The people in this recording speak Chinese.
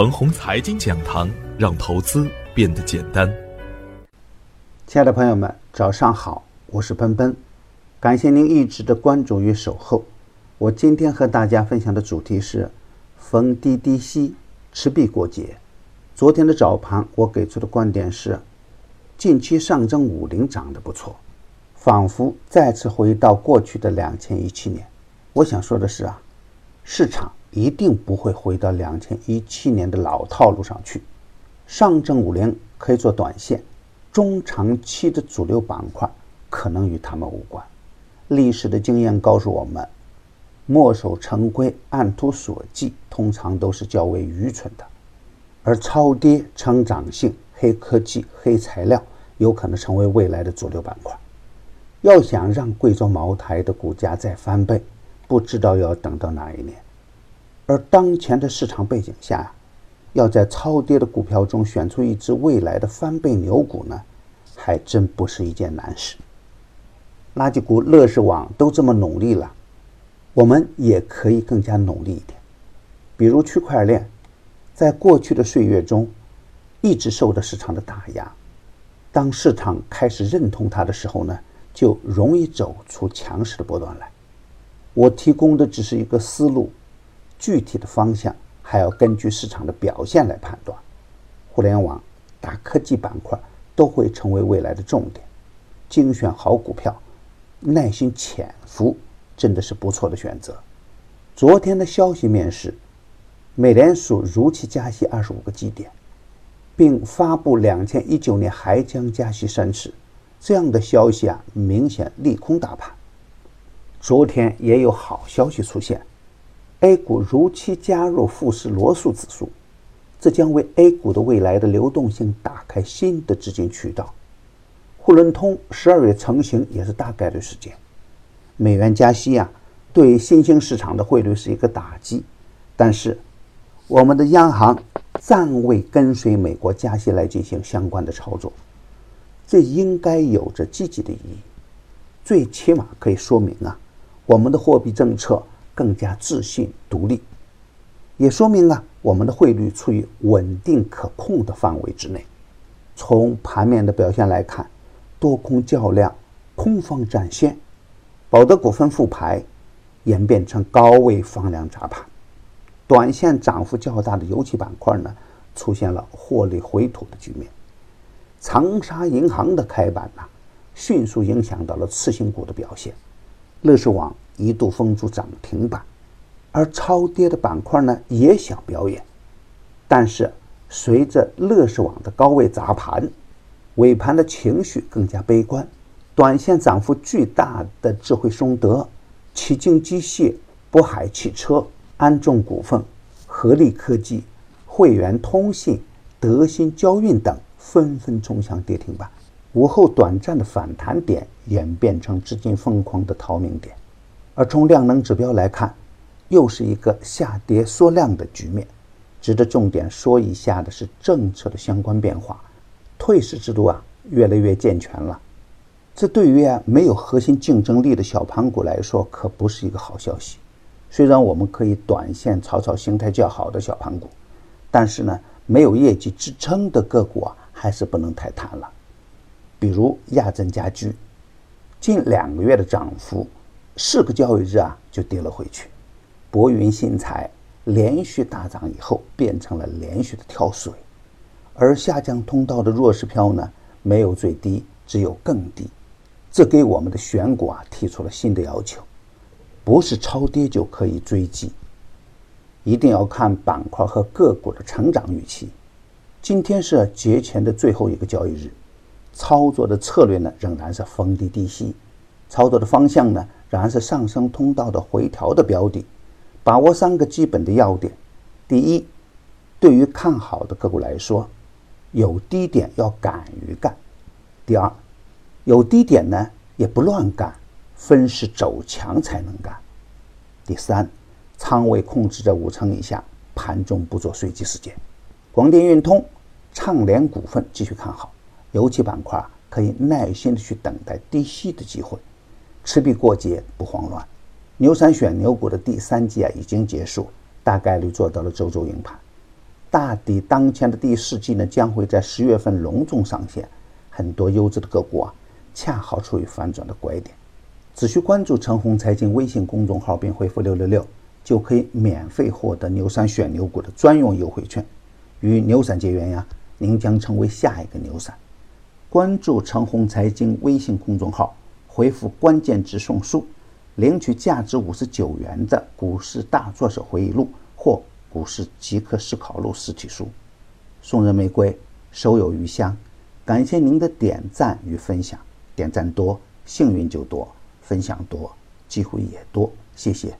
腾宏财经讲堂，让投资变得简单。亲爱的朋友们，早上好，我是奔奔，感谢您一直的关注与守候。我今天和大家分享的主题是逢低低吸，持币过节。昨天的早盘，我给出的观点是，近期上证五零涨得不错，仿佛再次回到过去的两千一七年。我想说的是啊，市场。一定不会回到两千一七年的老套路上去。上证五零可以做短线，中长期的主流板块可能与他们无关。历史的经验告诉我们，墨守成规、按图索骥，通常都是较为愚蠢的。而超跌、成长性、黑科技、黑材料有可能成为未来的主流板块。要想让贵州茅台的股价再翻倍，不知道要等到哪一年。而当前的市场背景下，要在超跌的股票中选出一只未来的翻倍牛股呢，还真不是一件难事。垃圾股乐视网都这么努力了，我们也可以更加努力一点。比如区块链，在过去的岁月中，一直受到市场的打压。当市场开始认同它的时候呢，就容易走出强势的波段来。我提供的只是一个思路。具体的方向还要根据市场的表现来判断。互联网、大科技板块都会成为未来的重点。精选好股票，耐心潜伏，真的是不错的选择。昨天的消息面是，美联储如期加息二十五个基点，并发布两千一九年还将加息三次，这样的消息啊，明显利空大盘。昨天也有好消息出现。A 股如期加入富时罗素指数，这将为 A 股的未来的流动性打开新的资金渠道。沪伦通十二月成型也是大概率事件。美元加息啊，对新兴市场的汇率是一个打击。但是，我们的央行暂未跟随美国加息来进行相关的操作，这应该有着积极的意义。最起码可以说明啊，我们的货币政策。更加自信独立，也说明啊，我们的汇率处于稳定可控的范围之内。从盘面的表现来看，多空较量，空方占先，宝德股份复牌，演变成高位放量砸盘。短线涨幅较大的油气板块呢，出现了获利回吐的局面。长沙银行的开板呢，迅速影响到了次新股的表现。乐视网。一度封住涨停板，而超跌的板块呢也想表演，但是随着乐视网的高位砸盘，尾盘的情绪更加悲观，短线涨幅巨大的智慧松德、启京机械、渤海汽车、安众股份、合力科技、汇源通信、德新交运等纷纷冲向跌停板，午后短暂的反弹点演变成资金疯狂的逃命点。而从量能指标来看，又是一个下跌缩量的局面。值得重点说一下的是政策的相关变化，退市制度啊越来越健全了。这对于啊没有核心竞争力的小盘股来说，可不是一个好消息。虽然我们可以短线炒炒形态较好的小盘股，但是呢，没有业绩支撑的个股啊，还是不能太贪了。比如亚振家居，近两个月的涨幅。四个交易日啊，就跌了回去。博云新材连续大涨以后，变成了连续的跳水，而下降通道的弱势票呢，没有最低，只有更低。这给我们的选股啊提出了新的要求，不是超跌就可以追击，一定要看板块和个股的成长预期。今天是节前的最后一个交易日，操作的策略呢，仍然是逢低低吸，操作的方向呢？仍然是上升通道的回调的标的，把握三个基本的要点：第一，对于看好的个股来说，有低点要敢于干；第二，有低点呢也不乱干，分时走强才能干；第三，仓位控制在五成以下，盘中不做随机事件。广电运通、畅联股份继续看好，油气板块可以耐心的去等待低吸的机会。持币过节不慌乱，牛散选牛股的第三季啊已经结束，大概率做到了周周赢盘。大抵当前的第四季呢，将会在十月份隆重上线。很多优质的个股啊，恰好处于反转的拐点。只需关注陈红财经微信公众号并回复六六六，就可以免费获得牛散选牛股的专用优惠券。与牛散结缘呀，您将成为下一个牛散。关注陈红财经微信公众号，回复关键字送书，领取价值五十九元的股市大作手回忆录或股市即刻思考录实体书。送人玫瑰，手有余香。感谢您的点赞与分享，点赞多，幸运就多。分享多，机会也多，谢谢。